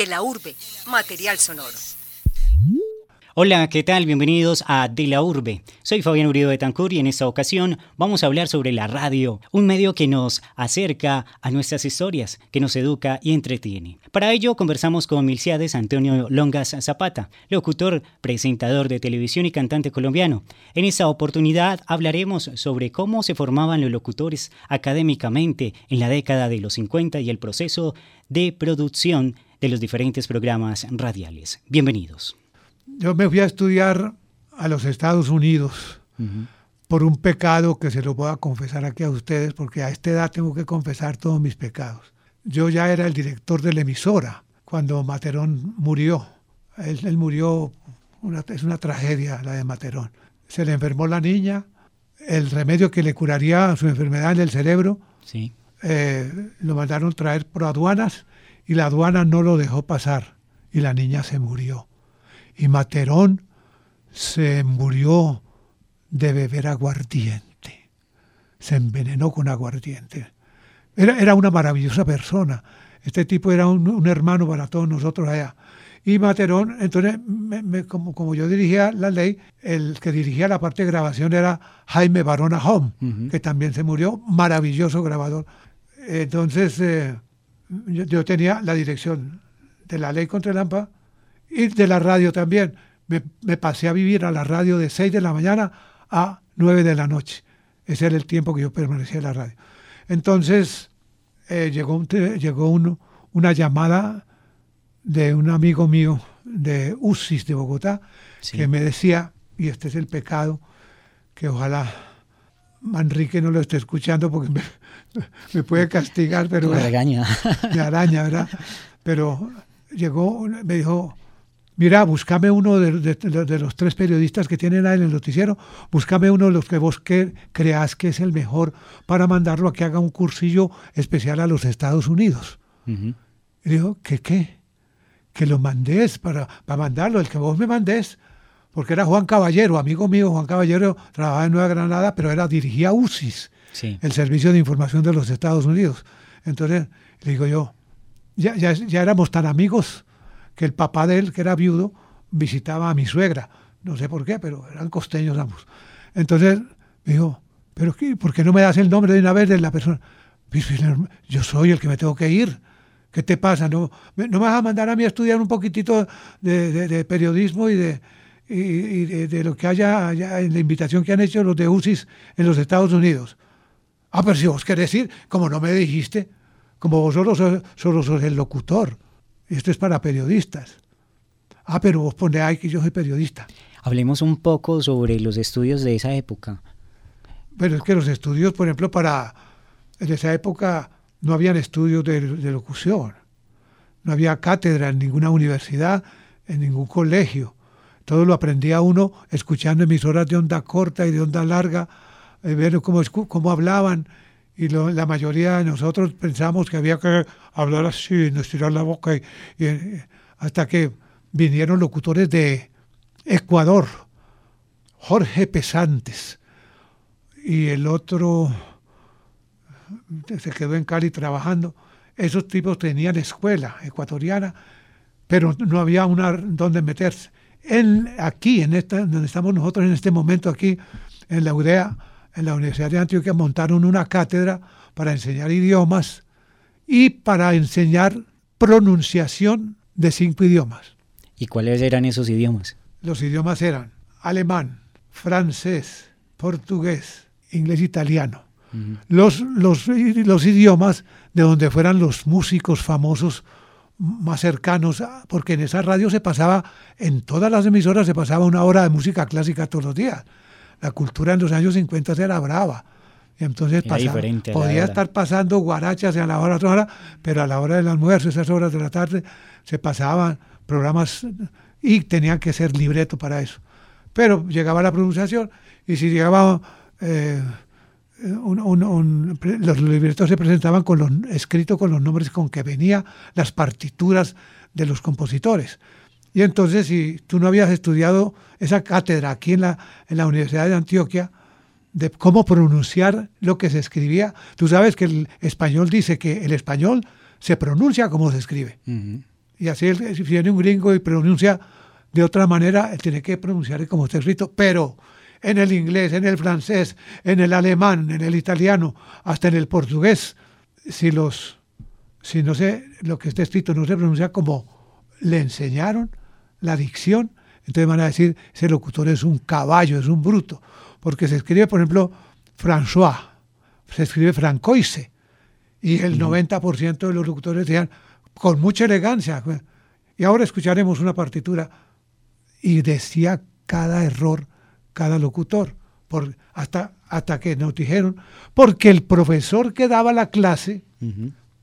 De la urbe, material sonoro. Hola, ¿qué tal? Bienvenidos a De la Urbe. Soy Fabián Uribe Tancur y en esta ocasión vamos a hablar sobre la radio, un medio que nos acerca a nuestras historias, que nos educa y entretiene. Para ello conversamos con Milciades Antonio Longas Zapata, locutor, presentador de televisión y cantante colombiano. En esta oportunidad hablaremos sobre cómo se formaban los locutores académicamente en la década de los 50 y el proceso de producción de los diferentes programas radiales. Bienvenidos yo me fui a estudiar a los Estados Unidos por un pecado que se lo voy a confesar aquí a ustedes, porque a esta edad tengo que confesar todos mis pecados. Yo ya era el director de la emisora cuando Materón murió. Él, murió, es una tragedia la de Materón. Se le enfermó la niña, el remedio que le curaría su enfermedad en el cerebro, sí. Eh, lo mandaron traer por aduanas y la aduana no lo dejó pasar y la niña se murió y Materón se murió de beber aguardiente. Se envenenó con aguardiente. Era, era una maravillosa persona. Este tipo era un, hermano para todos nosotros allá. Y Materón, entonces, como, como, yo dirigía la ley, el que dirigía la parte de grabación era Jaime Barona Home, que también se murió, maravilloso grabador. Entonces, eh, yo, yo, tenía la dirección de la ley contra el AMPA, y de la radio también. Me, pasé a vivir a la radio de 6 de la mañana a 9 de la noche. Ese era el tiempo que yo permanecía en la radio. Entonces eh, llegó, llegó una llamada de un amigo mío de UCIS de Bogotá que me decía, y este es el pecado, que ojalá Manrique no lo esté escuchando porque me, puede castigar, pero... Me regaña. Me araña, ¿verdad? Pero llegó, me dijo, mira, búscame uno de, los tres periodistas que tienen ahí en el noticiero, búscame uno de los que vos creas que es el mejor para mandarlo a que haga un cursillo especial a los Estados Unidos. Y dijo, ¿qué qué? Que lo mandés para, para mandarlo, el que vos me mandés, porque era Juan Caballero, amigo mío, Juan Caballero trabajaba en Nueva Granada, pero era dirigía UCIS, el Servicio de Información de los Estados Unidos. Entonces, le digo yo, ya, ya, éramos tan amigos que el papá de él, que era viudo, visitaba a mi suegra. No sé por qué, pero eran costeños ambos. Entonces me dijo, ¿pero? ¿por qué no me das el nombre de una vez de la persona? Yo soy el que me tengo que ir. ¿Qué te pasa? ¿No, me vas a mandar a mí a estudiar un poquitito de, periodismo y, de, lo que haya, en la invitación que han hecho los de UCIS en los Estados Unidos? Ah, pero si vos querés ir, como no me dijiste, como vos solo solo sos el locutor. Esto es para periodistas. Ah, pero vos ponés ahí que yo soy periodista. Hablemos un poco sobre los estudios de esa época. Pero es que los estudios, por ejemplo, para en esa época no habían estudios de, locución, no había cátedra en ninguna universidad, en ningún colegio. Todo lo aprendía uno escuchando emisoras de onda corta y de onda larga, ver cómo, cómo hablaban y la mayoría de nosotros pensamos que había que hablar así, no estirar la boca, y, hasta que vinieron locutores de Ecuador, Jorge Pesantes, y el otro se quedó en Cali trabajando. Esos tipos tenían escuela ecuatoriana, pero no había una donde meterse. En, aquí, en esta, donde estamos nosotros en este momento, aquí en la UDEA, en la Universidad de Antioquia montaron una cátedra para enseñar idiomas y para enseñar pronunciación de cinco idiomas. ¿Y cuáles eran esos idiomas? Los idiomas eran alemán, francés, portugués, inglés, italiano. los, los, los, idiomas de donde fueran los músicos famosos más cercanos, porque en esa radio se pasaba, en todas las emisoras se pasaba una hora de música clásica todos los días la cultura en los años 50 era brava. Y entonces podía estar pasando guarachas a la hora, otra hora, pero a la hora del almuerzo, esas horas de la tarde, se pasaban programas y tenían que ser libreto para eso. Pero llegaba la pronunciación y si llegaba... Eh, los libretos se presentaban con los escritos con los nombres con que venían las partituras de los compositores. Y entonces, si tú no habías estudiado esa cátedra aquí en la, en la Universidad de Antioquia, de cómo pronunciar lo que se escribía, tú sabes que el español dice que el español se pronuncia como se escribe. Y así si viene un gringo y pronuncia de otra manera, él tiene que pronunciar como está escrito, pero en el inglés, en el francés, en el alemán, en el italiano, hasta en el portugués, si los si no sé lo que está escrito no se pronuncia como le enseñaron la dicción, entonces van a decir ese locutor es un caballo, es un bruto, porque se escribe, por ejemplo, François, se escribe Francoise, y el 90% de los locutores decían con mucha elegancia. Y ahora escucharemos una partitura y decía cada error cada locutor, por, hasta, hasta que nos dijeron, porque el profesor que daba la clase,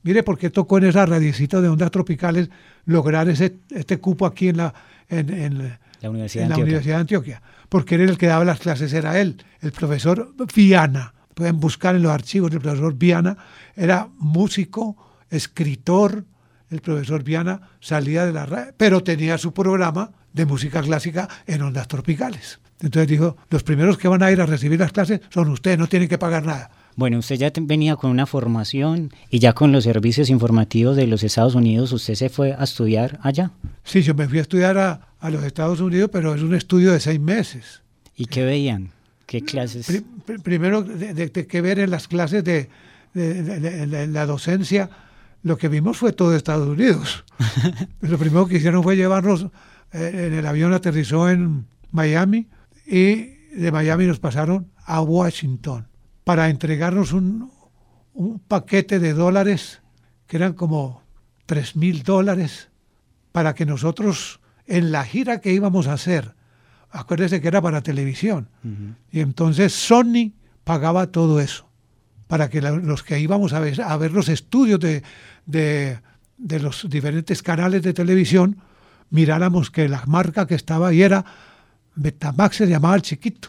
mire por qué tocó en esa radiecita de ondas tropicales lograr ese, este cupo aquí en la, en, la, Universidad, en la Universidad de Antioquia, porque era el que daba las clases, era él, el profesor Viana. Pueden buscar en los archivos del profesor Viana, era músico, escritor, el profesor Viana salía de la radio, pero tenía su programa de música clásica en ondas tropicales. Entonces dijo, los primeros que van a ir a recibir las clases son ustedes, no tienen que pagar nada. Bueno, usted ya venía con una formación y ya con los servicios informativos de los Estados Unidos, ¿usted se fue a estudiar allá? Sí, yo me fui a estudiar a, los Estados Unidos, pero es un estudio de seis meses. ¿Y qué veían? ¿Qué clases? primero, de, qué ver en las clases de, la docencia, lo que vimos fue todo Estados Unidos. lo primero que hicieron fue llevarnos, eh, en el avión aterrizó en Miami, y de Miami nos pasaron a Washington para entregarnos un, paquete de dólares que eran como tres mil dólares para que nosotros en la gira que íbamos a hacer, acuérdese que era para televisión, y entonces Sony pagaba todo eso para que los que íbamos a ver, a ver los estudios de, de, de, los diferentes canales de televisión, miráramos que la marca que estaba ahí era Betamax se llamaba el chiquito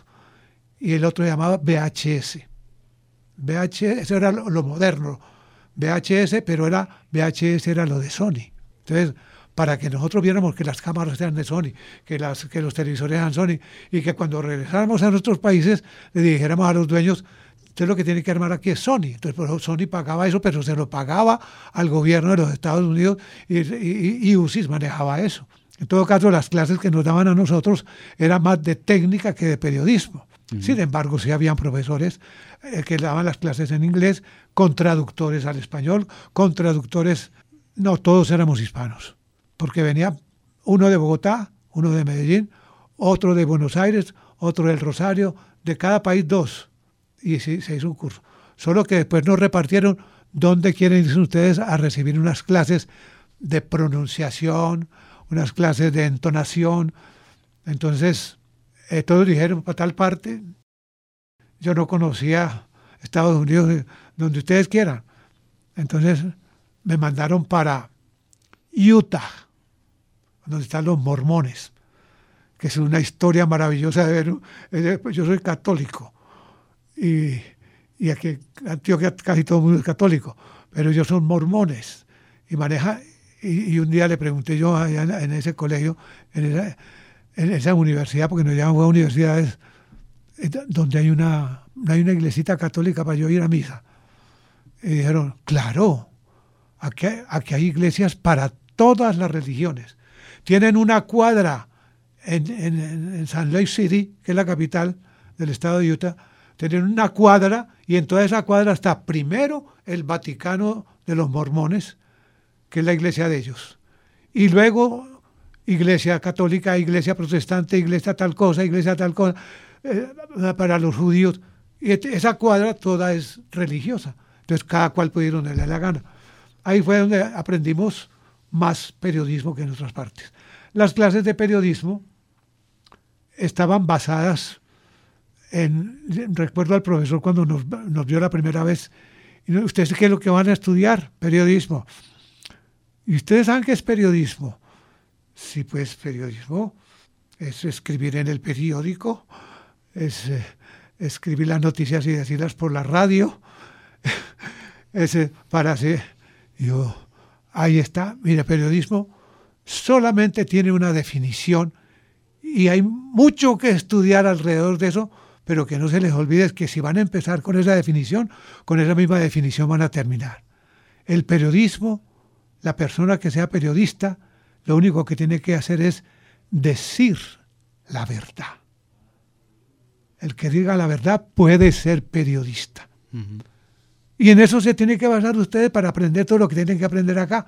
y el otro llamaba VHS. VHS, eso era lo, moderno. VHS, pero era VHS era lo de Sony. Entonces, para que nosotros viéramos que las cámaras eran de Sony, que, las, que los televisores eran Sony, y que cuando regresáramos a nuestros países le dijéramos a los dueños, usted lo que tiene que armar aquí es Sony. Entonces, por Sony pagaba eso, pero se lo pagaba al gobierno de los Estados Unidos y, y, y UCIS manejaba eso. En todo caso, las clases que nos daban a nosotros eran más de técnica que de periodismo. Sin embargo, sí habían profesores eh, que daban las clases en inglés con traductores al español, con traductores, no todos éramos hispanos, porque venía uno de Bogotá, uno de Medellín, otro de Buenos Aires, otro del Rosario, de cada país dos, y sí, se hizo un curso. Solo que después nos repartieron dónde quieren ir ustedes a recibir unas clases de pronunciación, unas clases de entonación. Entonces, todos dijeron para tal parte. Yo no conocía Estados Unidos, donde ustedes quieran. Entonces me mandaron para Utah, donde están los mormones, que es una historia maravillosa de ver. Pues yo soy católico y, y aquí en Antioquia casi todo el mundo es católico, pero ellos son mormones y manejan y, un día le pregunté yo allá en, ese colegio, en esa, universidad, porque nos llaman universidades eh, donde hay una, hay una iglesita católica para yo ir a misa. Y dijeron, claro, aquí, aquí hay iglesias para todas las religiones. Tienen una cuadra en, en, en San Luis City, que es la capital del estado de Utah, tienen una cuadra y en toda esa cuadra está primero el Vaticano de los mormones, que es la iglesia de ellos. Y luego iglesia católica, iglesia protestante, iglesia tal cosa, iglesia tal cosa, eh, para los judíos. Y esa cuadra toda es religiosa. Entonces cada cual puede ir donde le la gana. Ahí fue donde aprendimos más periodismo que en otras partes. Las clases de periodismo estaban basadas en, recuerdo al profesor cuando nos, vio la primera vez, ¿ustedes qué es lo que van a estudiar? Periodismo. ¿Y ustedes saben qué es periodismo? Sí, pues periodismo es escribir en el periódico, es eh, escribir las noticias y decirlas por la radio, es para hacer... Yo, ahí está, mira, periodismo solamente tiene una definición y hay mucho que estudiar alrededor de eso, pero que no se les olvide que si van a empezar con esa definición, con esa misma definición van a terminar. El periodismo la persona que sea periodista lo único que tiene que hacer es decir la verdad. El que diga la verdad puede ser periodista. Y en eso se tiene que basar ustedes para aprender todo lo que tienen que aprender acá.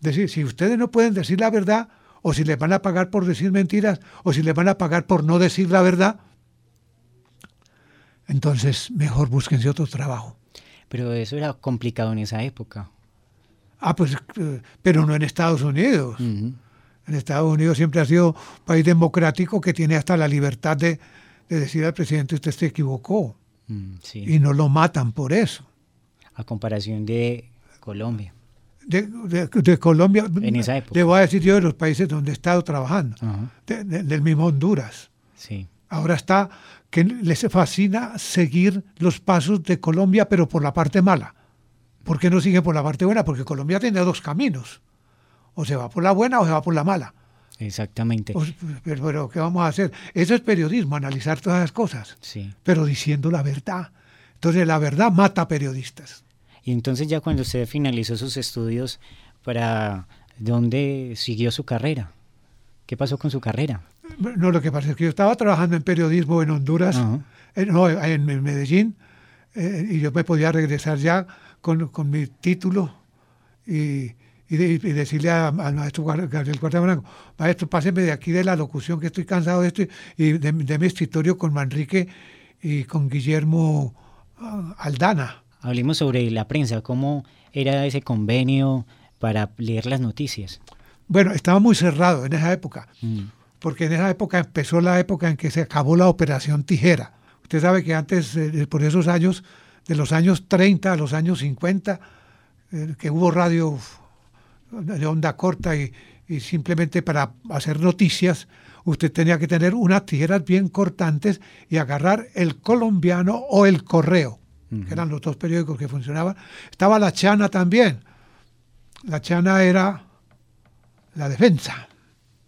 Decir, si ustedes no pueden decir la verdad, o si les van a pagar por decir mentiras, o si les van a pagar por no decir la verdad, entonces mejor búsquense otro trabajo. Pero eso era complicado en esa época. Ah, pues, pero no en Estados Unidos. En Estados Unidos siempre ha sido un país democrático que tiene hasta la libertad de, decir al presidente usted se equivocó. Mm, y no lo matan por eso. A comparación de Colombia. De, Colombia, en esa época. le voy a decir yo de los países donde he estado trabajando, del mismo Honduras. Sí. Ahora está que les fascina seguir los pasos de Colombia, pero por la parte mala. ¿Por qué no sigue por la parte buena? Porque Colombia tiene dos caminos. O se va por la buena o se va por la mala. Exactamente. Pues, pero, ¿qué vamos a hacer? Eso es periodismo, analizar todas las cosas. Sí. Pero diciendo la verdad. Entonces la verdad mata periodistas. Y entonces ya cuando usted finalizó sus estudios, ¿para dónde siguió su carrera? ¿Qué pasó con su carrera? No, lo que pasa es que yo estaba trabajando en periodismo en Honduras, en, no, en, Medellín, eh, y yo me podía regresar ya con, con mi título y, y, decirle al maestro Gabriel Blanco, maestro, páseme de aquí de la locución que estoy cansado de esto y de, mi escritorio con Manrique y con Guillermo ah, Aldana. Hablemos sobre la prensa, cómo era ese convenio para leer las noticias. Bueno, estaba muy cerrado en esa época, mm. porque en esa época empezó la época en que se acabó la operación tijera. Usted sabe que antes, eh, por esos años, de los años 30 a los años 50, eh, que hubo radio de onda corta y, simplemente para hacer noticias, usted tenía que tener unas tijeras bien cortantes y agarrar el colombiano o el correo, que eran los dos periódicos que funcionaban. Estaba la Chana también. La Chana era la defensa,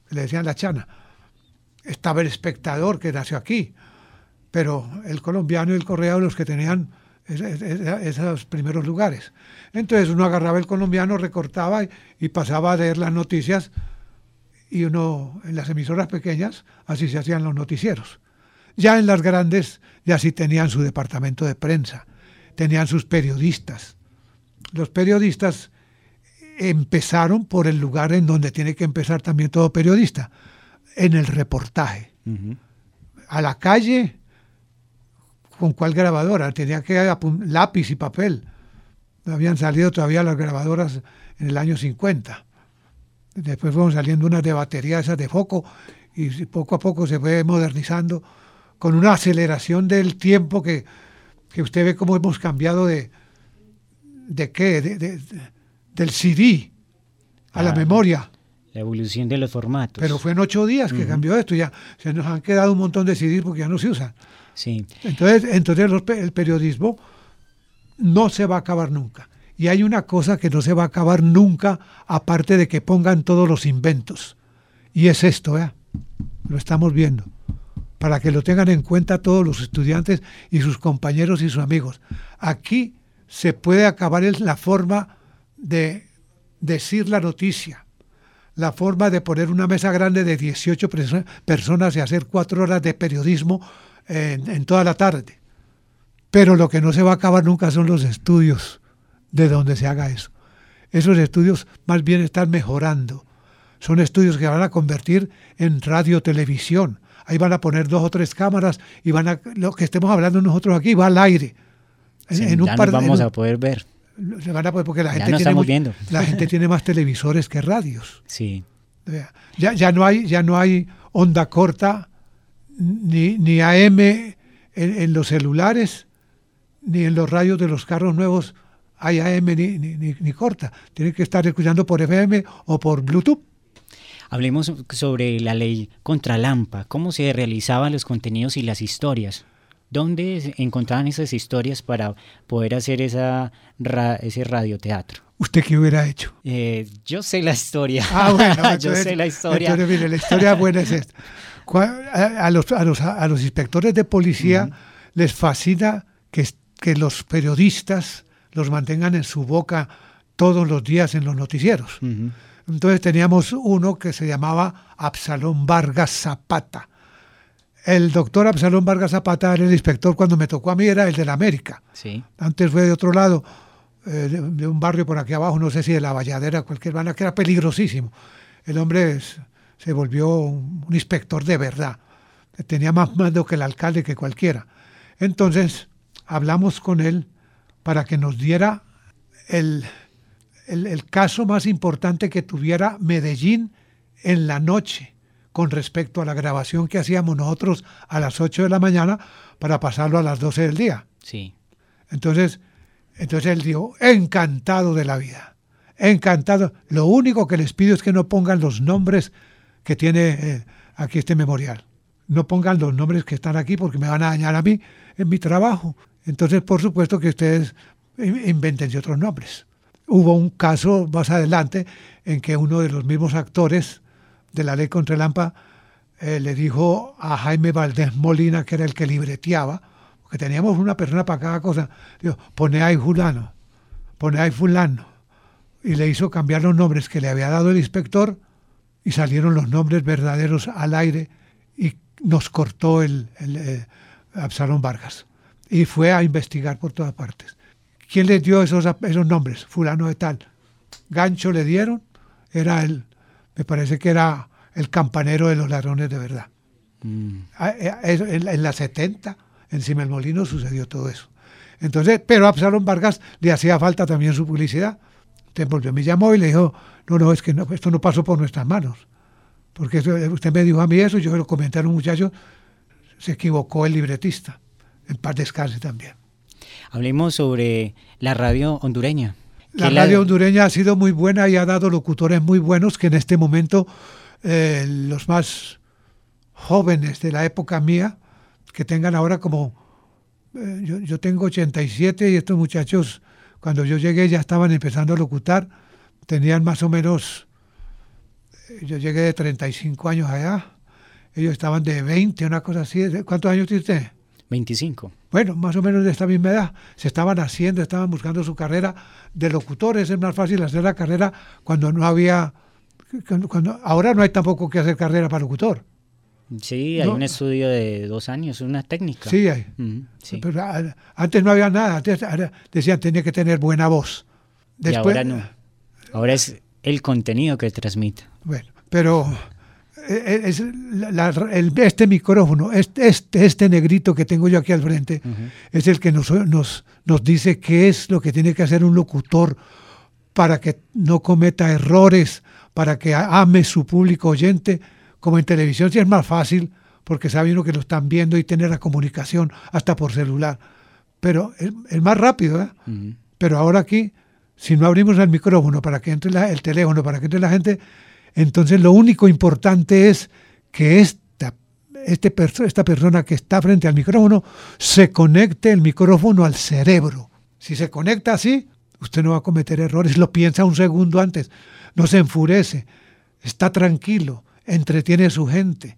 le decían la Chana. Estaba el espectador que nació aquí, pero el colombiano y el correo los que tenían esos primeros lugares. Entonces uno agarraba el colombiano, recortaba y, pasaba a leer las noticias y uno en las emisoras pequeñas así se hacían los noticieros. Ya en las grandes ya sí tenían su departamento de prensa, tenían sus periodistas. Los periodistas empezaron por el lugar en donde tiene que empezar también todo periodista, en el reportaje. A la calle con cuál grabadora, tenía que lápiz y papel. Habían salido todavía las grabadoras en el año 50. Después fueron saliendo unas de batería, esas de foco, y poco a poco se fue modernizando con una aceleración del tiempo que, usted ve cómo hemos cambiado de, de qué, de, del CD a la memoria. La evolución de los formatos. Pero fue en ocho días que cambió esto, ya se nos han quedado un montón de CD porque ya no se usan. Entonces, entonces el periodismo no se va a acabar nunca. Y hay una cosa que no se va a acabar nunca, aparte de que pongan todos los inventos. Y es esto, ¿eh? lo estamos viendo, para que lo tengan en cuenta todos los estudiantes y sus compañeros y sus amigos. Aquí se puede acabar la forma de decir la noticia, la forma de poner una mesa grande de 18 personas y hacer cuatro horas de periodismo en, toda la tarde. Pero lo que no se va a acabar nunca son los estudios de donde se haga eso. Esos estudios más bien están mejorando. Son estudios que van a convertir en radio televisión. Ahí van a poner dos o tres cámaras y van a lo que estemos hablando nosotros aquí va al aire. En, un par, vamos a poder ver. Se van a poder porque la gente tiene la gente tiene más televisores que radios. Sí. Ya, ya no hay ya no hay onda corta ni, ni AM en, los celulares, ni en los radios de los carros nuevos hay AM ni, ni, corta. Tiene que estar escuchando por FM o por Bluetooth. Hablemos sobre la ley contra Lampa, cómo se realizaban los contenidos y las historias. ¿Dónde encontraban esas historias para poder hacer esa ese radioteatro? ¿Usted qué hubiera hecho? Eh, yo sé la historia. Ah, bueno, yo sé la historia. Entonces, mire, la historia buena es esta. A los, a los, a los inspectores de policía les fascina que, que los periodistas los mantengan en su boca todos los días en los noticieros. Entonces teníamos uno que se llamaba Absalón Vargas Zapata. El doctor Absalón Vargas Zapata era el inspector cuando me tocó a mí, era el de la América. Sí. Antes fue de otro lado, eh, de, de un barrio por aquí abajo, no sé si de la Valladera, cualquier banda, que era peligrosísimo. El hombre es- se volvió un, inspector de verdad. Tenía más mando que el alcalde, que cualquiera. Entonces, hablamos con él para que nos diera el, el, el caso más importante que tuviera Medellín en la noche con respecto a la grabación que hacíamos nosotros a las 8 de la mañana para pasarlo a las 12 del día. Sí. Entonces, entonces él dijo, encantado de la vida, encantado. Lo único que les pido es que no pongan los nombres que tiene eh, aquí este memorial. No pongan los nombres que están aquí porque me van a dañar a mí en mi trabajo. Entonces, por supuesto que ustedes in- invéntense otros nombres. Hubo un caso más adelante en que uno de los mismos actores de la ley contra el AMPA eh, le dijo a Jaime Valdés Molina, que era el que libreteaba, porque teníamos una persona para cada cosa, dijo, pone ahí fulano, pone ahí fulano. Y le hizo cambiar los nombres que le había dado el inspector y salieron los nombres verdaderos al aire y nos cortó el, el, eh, Absalón Vargas. Y fue a investigar por todas partes. ¿Quién les dio esos, esos nombres? Fulano de tal. Gancho le dieron, era el, me parece que era el campanero de los ladrones de verdad. Mm. Ah, eh, en la 70, encima del molino, sucedió todo eso. Entonces, pero a Absalón Vargas le hacía falta también su publicidad. Entonces volvió, me llamó y le dijo, no, no, es que no, esto no pasó por nuestras manos. Porque eh, usted me dijo a mí eso, yo lo comenté a un muchacho, se equivocó el libretista. En paz descanse también. Hablemos sobre la radio hondureña. La radio hondureña ha sido muy buena y ha dado locutores muy buenos que en este momento eh, los más jóvenes de la época mía, que tengan ahora como, eh, yo, yo tengo 87 y estos muchachos cuando yo llegué ya estaban empezando a locutar, tenían más o menos, eh, yo llegué de 35 años allá, ellos estaban de 20, una cosa así, ¿cuántos años tiene usted? 25. bueno, más o menos de esta misma edad, se estaban haciendo, estaban buscando su carrera de locutores. Es más fácil hacer la carrera cuando no había, cuando, cuando- ahora no hay tampoco que hacer carrera para locutor. Sí, hay No. un estudio de dos años, una técnica. Sí, hay. Sí. Pero antes no había nada, antes decían tenía que tener buena voz. y ahora no. Ahora es el contenido que transmite. Bueno, pero eh, es la- la- el- este micrófono, este, este, este negrito que tengo yo aquí al frente, es el que nos, nos, nos dice qué es lo que tiene que hacer un locutor para que no cometa errores, para que ame su público oyente, como en televisión sí es más fácil, porque sabe uno que lo están viendo y tiene la comunicación hasta por celular. Pero es, es más rápido, ¿eh? Pero ahora aquí, si no abrimos el micrófono para que entre la- el teléfono, para que entre la gente, entonces lo único importante es que esta, este perso- esta persona que está frente al micrófono se conecte el micrófono al cerebro. Si se conecta así, usted no va a cometer errores, lo piensa un segundo antes, no se enfurece, está tranquilo, entretiene a su gente,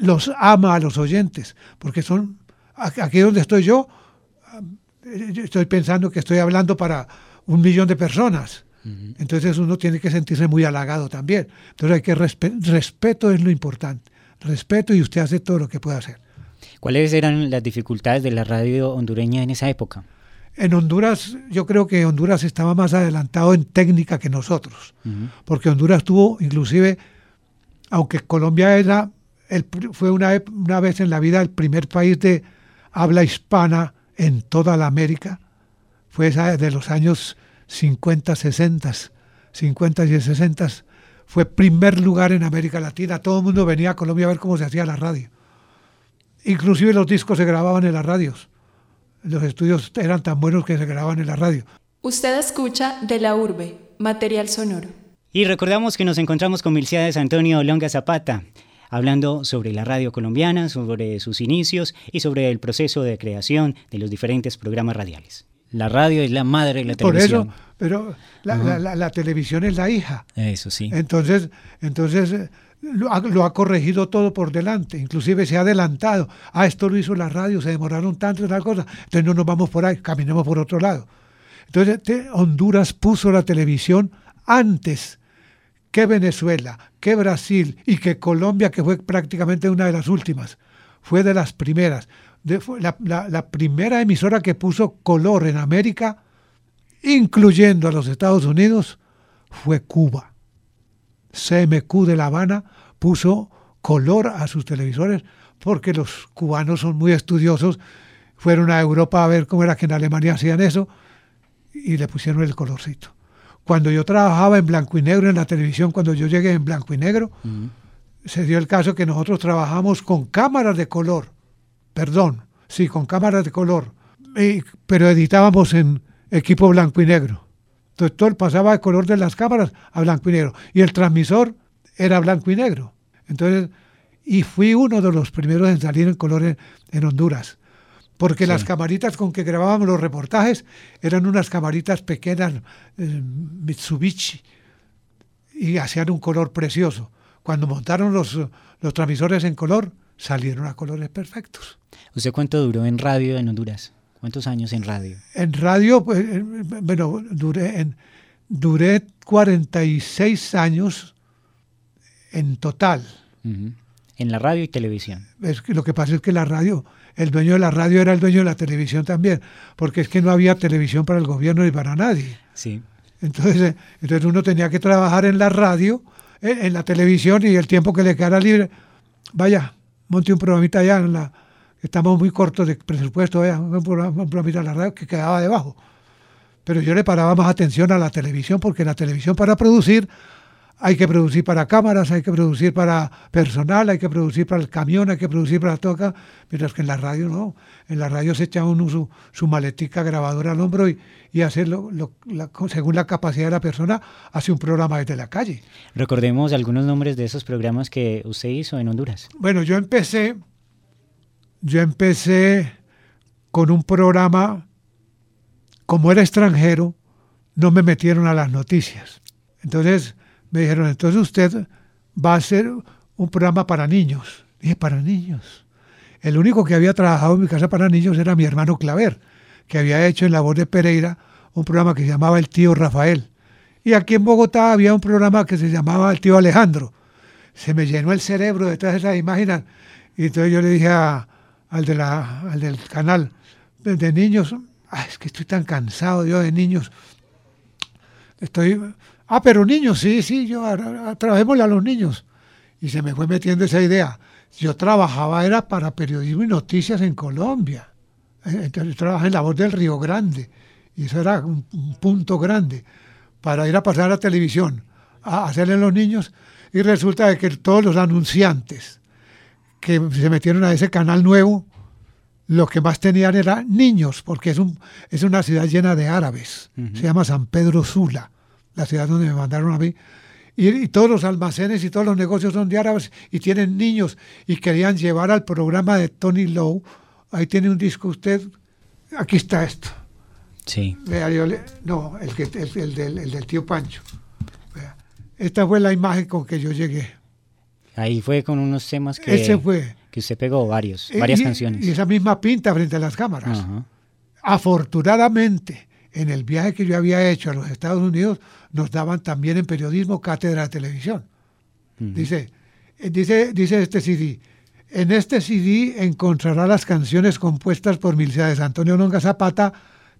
los ama a los oyentes, porque son, aquí donde estoy yo, eh, yo estoy pensando que estoy hablando para un millón de personas. Entonces uno tiene que sentirse muy halagado también. Entonces hay que respe- respeto es lo importante. Respeto y usted hace todo lo que puede hacer. ¿Cuáles eran las dificultades de la radio hondureña en esa época? En Honduras, yo creo que Honduras estaba más adelantado en técnica que nosotros, porque Honduras tuvo, inclusive, aunque Colombia era fue una, una vez en la vida el primer país de habla hispana en toda la América, fue esa de los años 50, 60, 50 y 60, fue primer lugar en América Latina. Todo el mundo venía a Colombia a ver cómo se hacía la radio. Inclusive los discos se grababan en las radios. Los estudios eran tan buenos que se grababan en la radio. Usted escucha De la Urbe, material sonoro. Y recordamos que nos encontramos con Milciades Antonio Longa Zapata, hablando sobre la radio colombiana, sobre sus inicios y sobre el proceso de creación de los diferentes programas radiales. La radio es la madre de la Por televisión. eso, pero la, la- la- la televisión es la hija. Eso sí. Entonces, entonces lo ha, lo ha corregido todo por delante, inclusive se ha adelantado. Ah, esto lo hizo la radio, se demoraron tanto y tal cosa. Entonces no nos vamos por ahí, caminemos por otro lado. Entonces te- Honduras puso la televisión antes que Venezuela, que Brasil y que Colombia, que fue prácticamente una de las últimas, fue de las primeras. la, la primera emisora que puso color en América, incluyendo a los Estados Unidos, fue Cuba. CMQ de La Habana puso color a sus televisores porque los cubanos son muy estudiosos. Fueron a Europa a ver cómo era que en Alemania hacían eso y le pusieron el colorcito. Cuando yo trabajaba en blanco y negro en la televisión, cuando yo llegué en blanco y negro, se dio el caso que nosotros trabajamos con cámaras de color. Perdón, sí, con cámaras de color. pero editábamos en equipo blanco y negro. Entonces todo pasaba de color de las cámaras a blanco y negro. Y el transmisor era blanco y negro. Entonces, y fui uno de los primeros en salir en color en, Honduras. Porque las camaritas con que grabábamos los reportajes eran unas camaritas pequeñas, eh, Mitsubishi, y hacían un color precioso. Cuando montaron los, los transmisores en color, salieron a colores perfectos. ¿Usted cuánto duró en radio en Honduras? ¿Cuántos años en radio? En radio, pues, eh, bueno, duré, en, duré 46 años en total. En la radio y televisión. Es que lo que pasa es que la radio, el dueño de la radio era el dueño de la televisión también, porque es que no había televisión para el gobierno ni para nadie. Sí. Entonces, eh, entonces uno tenía que trabajar en la radio, eh, en, la televisión y el tiempo que le quedara libre, vaya, monte un programita allá en la estamos muy cortos de presupuesto, vaya, un programita en la radio que quedaba debajo. Pero yo le paraba más atención a la televisión, porque la televisión para producir hay que producir para cámaras, hay que producir para personal, hay que producir para el camión, hay que producir para toca, mientras que en la radio no. En la radio se echa uno su, su maletica grabadora al hombro y, y hacerlo según la capacidad de la persona, hace un programa desde la calle. Recordemos algunos nombres de esos programas que usted hizo en Honduras. Bueno, yo empecé, yo empecé con un programa, como era extranjero, no me metieron a las noticias. Entonces, me dijeron, entonces usted va a hacer un programa para niños. Dije, para niños. El único que había trabajado en mi casa para niños era mi hermano Claver, que había hecho en la voz de Pereira un programa que se llamaba El tío Rafael. Y aquí en Bogotá había un programa que se llamaba El tío Alejandro. Se me llenó el cerebro de todas esas imágenes. Y entonces yo le dije al, de la, al del canal de, niños, es que estoy tan cansado yo de niños. Estoy Ah, pero niños, sí, sí, yo trabajémosle a los niños. Y se me fue metiendo esa idea. Yo trabajaba, era para periodismo y noticias en Colombia. Eh, entonces trabajaba en la voz del Río Grande. Y eso era un, punto grande para ir a pasar a la televisión, a hacerle a los niños. Y resulta que todos los anunciantes que se metieron a ese canal nuevo, lo que más tenían era niños, porque es, un, es una ciudad llena de árabes. Se llama San Pedro Sula la ciudad donde me mandaron a mí. Y, todos los almacenes y todos los negocios son de árabes y tienen niños y querían llevar al programa de Tony Lowe. Ahí tiene un disco usted. Aquí está esto. Sí. no, el, que, el, del, tío Pancho. Esta fue la imagen con que yo llegué. Ahí fue con unos temas que, Ese fue. que usted pegó varios, eh, varias canciones. Y esa misma pinta frente a las cámaras. Afortunadamente, en el viaje que yo había hecho a los Estados Unidos, nos daban también en periodismo cátedra de televisión. Dice, eh, dice, dice este CD, en este CD encontrará las canciones compuestas por de Antonio Longa Zapata,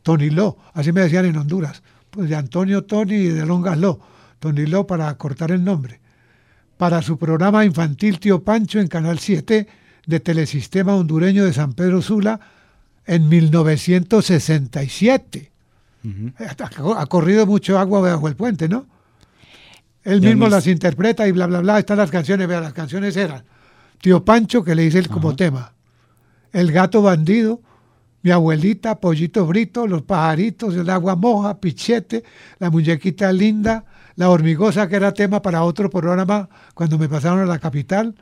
Tony Lo, así me decían en Honduras, pues de Antonio Tony y de Longas Lo, Tony Lo para cortar el nombre, para su programa infantil Tío Pancho en Canal 7 de Telesistema Hondureño de San Pedro Sula en 1967. Ha corrido mucho agua bajo el puente, ¿no? Él mismo las interpreta y bla, bla, bla. Están las canciones, vea, las canciones eran Tío Pancho, que le dice como tema, El gato bandido, mi abuelita, Pollito Brito, Los pajaritos, El agua moja, Pichete, La muñequita linda, La hormigosa, que era tema para otro programa cuando me pasaron a la capital,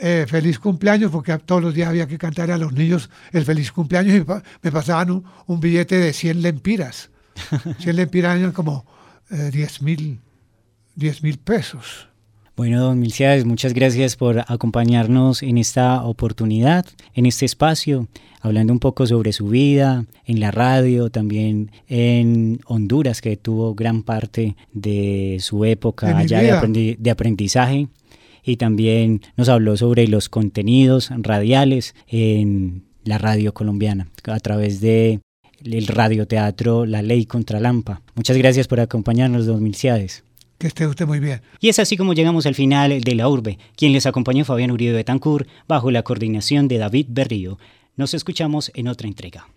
eh, feliz cumpleaños, porque todos los días había que cantar a los niños el feliz cumpleaños y me pasaban un, billete de 100 lempiras. 100 lempiras eran como 10 eh, mil 10 mil pesos. Bueno, don Milciades, muchas gracias por acompañarnos en esta oportunidad, en este espacio, hablando un poco sobre su vida en la radio, también en Honduras, que tuvo gran parte de su época allá de, de aprendizaje y también nos habló sobre los contenidos radiales en la radio colombiana a través de el radioteatro La Ley contra Lampa. Muchas gracias por acompañarnos, don Milciades. Que esté usted muy bien. Y es así como llegamos al final de la urbe. Quien les acompañó Fabián Uribe Betancourt bajo la coordinación de David Berrío. Nos escuchamos en otra entrega.